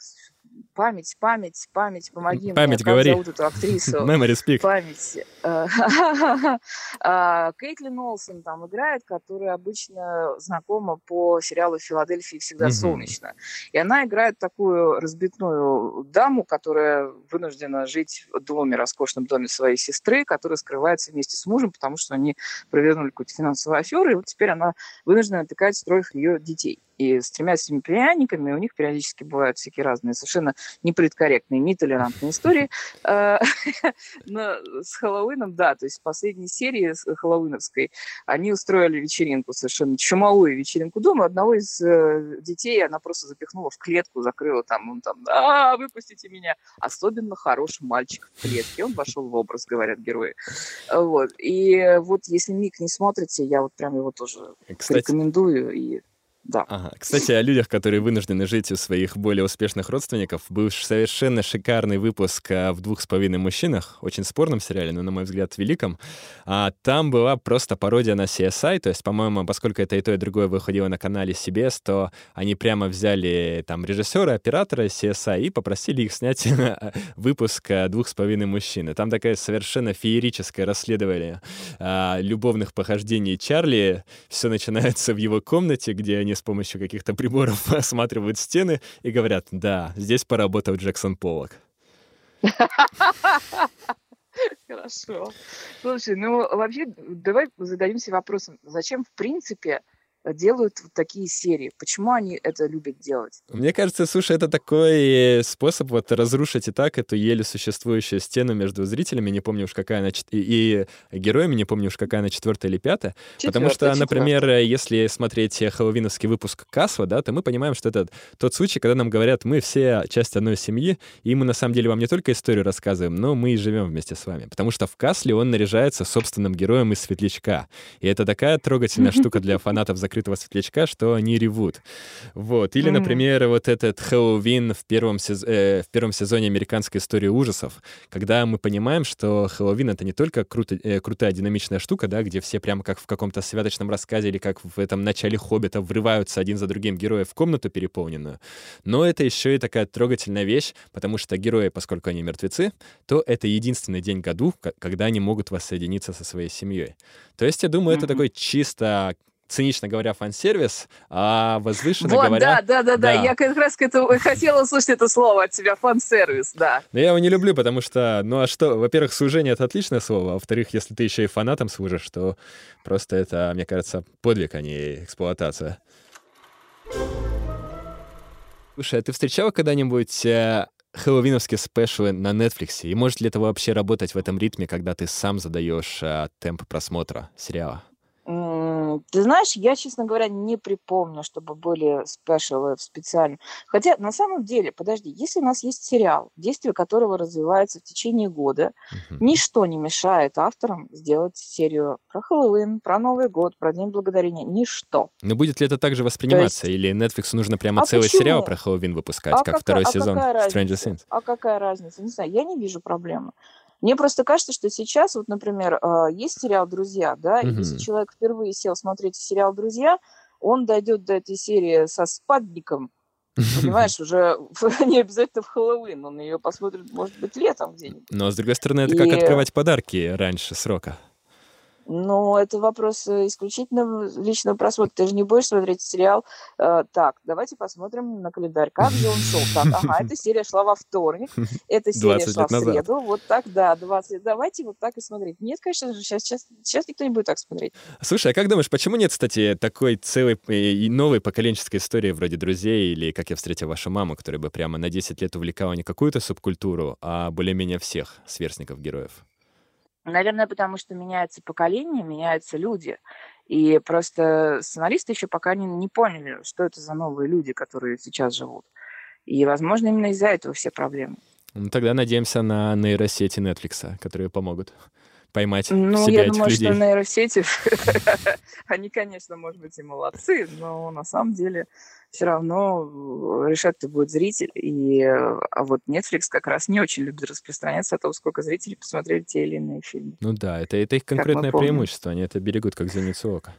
C: память, память, память, помоги
B: память,
C: мне.
B: Говори.
C: Как зовут эту актрису?
B: Memory speak.
C: Память. А, Кейтлин Олсен там играет, которая обычно знакома по сериалу «Филадельфия всегда солнечно». И она играет такую разбитную даму, которая вынуждена жить в доме, роскошном доме своей сестры, которая скрывается вместе с мужем, потому что они провернули какую-то финансовую аферу, и вот теперь она вынуждена натыкать троих ее детей и с тремя этими племянниками у них периодически бывают всякие разные совершенно неполиткорректные, нетолерантные истории. Э, но с Хэллоуином, да, то есть в последней серии хэллоуиновской они устроили вечеринку, совершенно чумовую вечеринку дома. Одного из э, детей она просто запихнула в клетку, закрыла там, он там, а, выпустите меня. Особенно хороший мальчик в клетке. Он вошел в образ, говорят герои. Вот. И вот если Мик не смотрите, я вот прям его тоже Кстати, рекомендую. И да.
B: Ага. Кстати, о людях, которые вынуждены жить у своих более успешных родственников, был совершенно шикарный выпуск в «Двух с половиной мужчинах», очень спорном сериале, но, на мой взгляд, великом. А там была просто пародия на CSI, то есть, по-моему, поскольку это и то, и другое выходило на канале CBS, то они прямо взяли там режиссера, оператора CSI и попросили их снять выпуск «Двух с половиной мужчин». Там такая совершенно феерическое расследование а, любовных похождений Чарли. Все начинается в его комнате, где они с помощью каких-то приборов осматривают стены и говорят, да, здесь поработал Джексон Поллок.
C: Хорошо. Слушай, ну вообще давай зададимся вопросом, зачем в принципе делают вот такие серии. Почему они это любят делать?
B: Мне кажется, слушай, это такой способ вот разрушить и так эту еле существующую стену между зрителями, не помню уж какая она, и, и героями, не помню уж какая она, четвертая или пятая. Четвертая, Потому что, четвертая. например, если смотреть хэллоуиновский выпуск Касва, да, то мы понимаем, что это тот случай, когда нам говорят, мы все часть одной семьи, и мы на самом деле вам не только историю рассказываем, но мы и живем вместе с вами. Потому что в Касле он наряжается собственным героем из Светлячка. И это такая трогательная штука для фанатов закрытых закрытого светлячка, что они ревут. Вот. Или, например, вот этот Хэллоуин в первом, сез... э, в первом сезоне американской истории ужасов, когда мы понимаем, что Хэллоуин — это не только круто, э, крутая динамичная штука, да, где все прямо как в каком-то святочном рассказе или как в этом начале «Хоббита» врываются один за другим герои в комнату переполненную, но это еще и такая трогательная вещь, потому что герои, поскольку они мертвецы, то это единственный день году, когда они могут воссоединиться со своей семьей. То есть, я думаю, mm-hmm. это такой чисто цинично говоря, фан-сервис, а возвышенно
C: вот,
B: говоря...
C: да, да, да, да, я как раз к этому хотела услышать это слово от тебя, фан-сервис, да.
B: Но я его не люблю, потому что, ну а что, во-первых, служение — это отличное слово, а во-вторых, если ты еще и фанатом служишь, то просто это, мне кажется, подвиг, а не эксплуатация. Слушай, а ты встречала когда-нибудь э, хэллоуиновские спешлы на Netflix? И может ли это вообще работать в этом ритме, когда ты сам задаешь э, темп просмотра сериала?
C: Ты знаешь, я, честно говоря, не припомню, чтобы были спешалы специально. Хотя, на самом деле, подожди, если у нас есть сериал, действие которого развивается в течение года, uh-huh. ничто не мешает авторам сделать серию про Хэллоуин, про Новый год, про День Благодарения. Ничто.
B: Но будет ли это также восприниматься? есть... Или Netflix нужно прямо а целый почему? сериал про Хэллоуин выпускать, а как, как второй а сезон Stranger Things?
C: А какая разница? Не знаю, я не вижу проблемы. Мне просто кажется, что сейчас, вот, например, а, есть сериал «Друзья», да, и если человек впервые сел смотреть сериал «Друзья», он дойдет до этой серии со спадником, понимаешь, уже не обязательно в Хэллоуин, он ее посмотрит, может быть, летом где-нибудь.
B: Но, с другой стороны, это и... как открывать подарки раньше срока.
C: Ну, это вопрос э, исключительно личного просмотра. Ты же не будешь смотреть сериал. Э, так, давайте посмотрим на календарь. Как же он шел? Так, ага, эта серия шла во вторник, эта серия шла в среду. Назад. Вот так, да, 20 лет. Давайте вот так и смотреть. Нет, конечно же, сейчас, сейчас, сейчас никто не будет так смотреть.
B: Слушай, а как думаешь, почему нет, кстати, такой целой э, и новой поколенческой истории вроде «Друзей» или «Как я встретил вашу маму», которая бы прямо на 10 лет увлекала не какую-то субкультуру, а более-менее всех сверстников героев?
C: Наверное, потому что меняется поколение, меняются люди. И просто сценаристы еще пока не, не поняли, что это за новые люди, которые сейчас живут. И, возможно, именно из-за этого все проблемы.
B: Ну, тогда надеемся на нейросети Netflix, которые помогут поймать
C: ну,
B: себя
C: я
B: этих
C: думаю,
B: людей.
C: что нейросети, они, конечно, может быть, и молодцы, но на самом деле все равно э, решать это будет зритель. И, а вот Netflix как раз не очень любит распространяться о том, сколько зрителей посмотрели те или иные фильмы.
B: Ну да, это, это их конкретное преимущество, они это берегут как зеницу ока.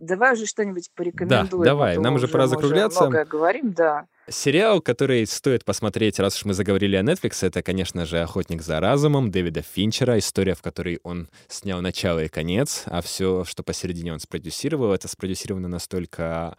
C: Давай уже что-нибудь порекомендуем.
B: Да, давай, нам уже пора закругляться.
C: Многое говорим, да.
B: Сериал, который стоит посмотреть, раз уж мы заговорили о Netflix, это, конечно же, «Охотник за разумом» Дэвида Финчера, история, в которой он снял начало и конец, а все, что посередине он спродюсировал, это спродюсировано настолько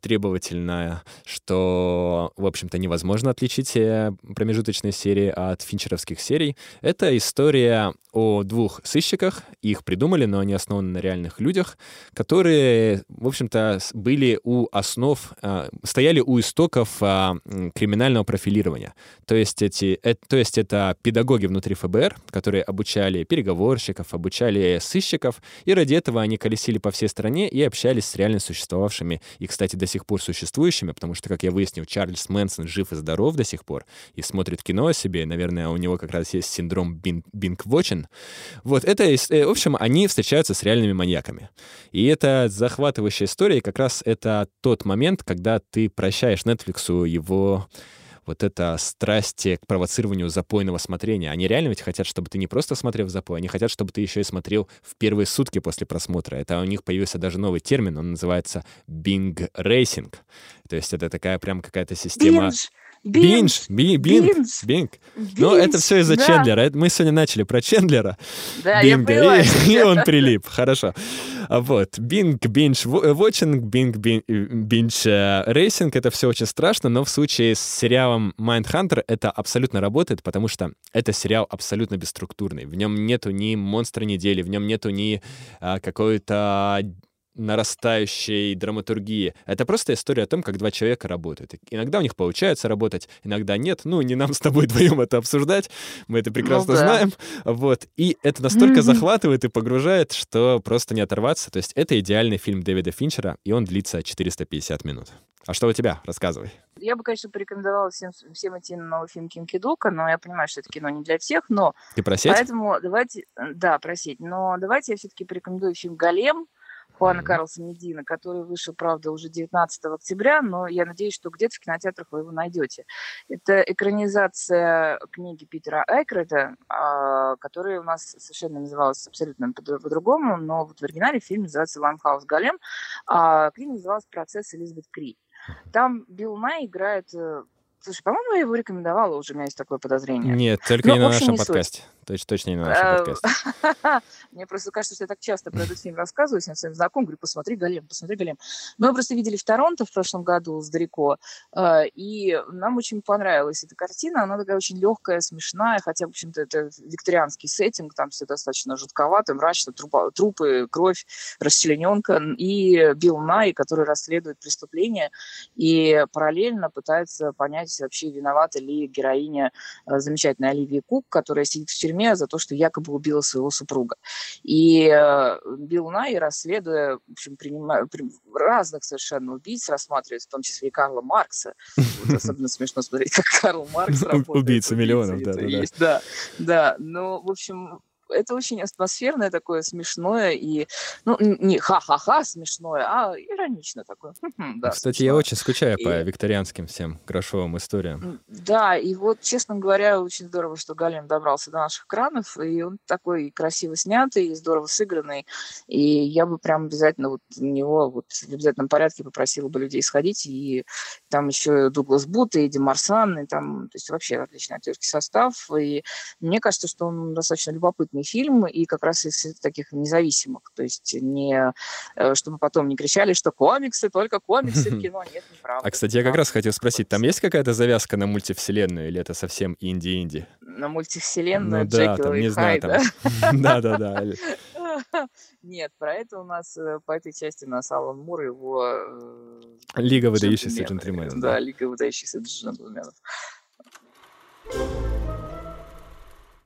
B: требовательно, что, в общем-то, невозможно отличить э, промежуточные серии от финчеровских серий. Это история о двух сыщиках. Их придумали, но они основаны на реальных людях, которые, в общем-то, были у основ, а, стояли у истоков а, криминального профилирования. То есть, эти, это, то есть это педагоги внутри ФБР, которые обучали переговорщиков, обучали сыщиков, и ради этого они колесили по всей стране и общались с реально существовавшими и, кстати, до сих пор существующими, потому что, как я выяснил, Чарльз Мэнсон жив и здоров до сих пор и смотрит кино о себе, и, наверное, у него как раз есть синдром Бинг-Вотчин, вот, это, э, в общем, они встречаются с реальными маньяками. И это захватывающая история, и как раз это тот момент, когда ты прощаешь Netflix его вот это страсть к провоцированию запойного смотрения. Они реально ведь хотят, чтобы ты не просто смотрел в запой, они хотят, чтобы ты еще и смотрел в первые сутки после просмотра. Это у них появился даже новый термин, он называется Racing. То есть это такая прям какая-то система...
C: Binge,
B: Bing, Bing. Но это все из-за
C: да.
B: Чендлера. Мы сегодня начали про Чендлера.
C: Да, я
B: Бинга,
C: поняла.
B: и, и он прилип. Хорошо. А Вот. Bing, binge, watching, Bing, binge, racing. Это все очень страшно, но в случае с сериалом Mindhunter это абсолютно работает, потому что это сериал абсолютно бесструктурный. В нем нету ни монстра недели, в нем нету ни а, какой-то нарастающей драматургии. Это просто история о том, как два человека работают. Иногда у них получается работать, иногда нет. Ну, не нам с тобой вдвоем это обсуждать. Мы это прекрасно
C: Ну да.
B: знаем. Вот. И это настолько
C: Мгм.
B: захватывает и погружает, что просто не оторваться. То есть это идеальный фильм Дэвида Финчера, и он длится 450 минут. А что у тебя? Рассказывай.
C: Я бы, конечно, порекомендовала всем, всем идти на новый фильм Кинки Дука, но я понимаю, что это кино не для всех, но
B: Ты про сеть?
C: поэтому давайте, э, да, просить, но давайте я все-таки порекомендую фильм «Голем», Хуана. Карлса Медина, который вышел, правда, уже 19 октября, но я надеюсь, что где-то в кинотеатрах вы его найдете. Это экранизация книги Питера Акройда, а, которая у нас совершенно называлась абсолютно по- по-другому, но вот в оригинале фильм называется «Limehouse Golem», а книга называлась «Процесс Элизабет Кри». Там Билл Найи играет... Слушай, по-моему, я его рекомендовала уже, у меня есть такое подозрение.
B: Нет, только
C: Ну,
B: не на
C: общем,
B: нашем
C: не
B: подкасте. Точ- точно не на нашем
C: Э,
B: подкасте.
C: Мне просто кажется, что я так часто про этот фильм рассказываю всем своим знакомым, говорю, посмотри «Голем», посмотри «Голем». Мы просто видели в Торонто в прошлом году с э, и нам очень понравилась эта картина. Она такая очень легкая, смешная, хотя, в общем-то, это викторианский сеттинг, там все достаточно жутковато, мрачно, трупа- трупы, кровь, расчлененка, и Билл Най, который расследует преступление и параллельно пытается понять, вообще виновата ли героиня э, замечательная Оливия Кук, которая сидит в тюрьме за то, что якобы убила своего супруга. И э, Билл Най, расследуя, в общем, принимая, при- разных совершенно убийц, рассматривает, в том числе и Карла Маркса. Вот особенно смешно смотреть, как Карл Маркс работает.
B: убийца миллионов,
C: есть, Да, да. Ну, в общем, это очень атмосферное такое, смешное и, ну, не ха-ха-ха смешное, а иронично такое.
B: да, Кстати, смешное. я очень скучаю и... по викторианским всем грошовым историям.
C: Да, и вот, честно говоря, очень здорово, что Галин добрался до наших экранов, и он такой красиво снятый, и здорово сыгранный, и я бы прям обязательно вот на него вот в обязательном порядке попросила бы людей сходить, и там еще Дуглас Бут, и Эдди Марсан, и там, то есть вообще отличный актерский состав, и мне кажется, что он достаточно любопытный фильм, и как раз из таких независимых, то есть не, э, чтобы потом не кричали, что комиксы, только комиксы в кино, нет, неправда.
B: А, кстати, я как раз хотел спросить, там есть какая-то завязка на мультивселенную, или это совсем инди-инди?
C: На мультивселенную ну, да, там, не знаю, там...
B: Да-да-да.
C: Нет, про это у нас, э, по этой части у нас Алан Мур, его... Э,
B: Лига выдающихся джентльменов.
C: Да, Лига выдающихся джентльменов.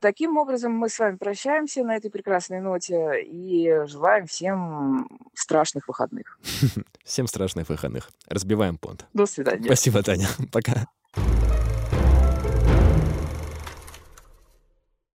C: Таким образом, мы с вами прощаемся на этой прекрасной ноте и желаем всем страшных выходных.
B: Всем страшных выходных. Разбиваем понт.
C: До свидания.
B: Спасибо, Таня. Пока.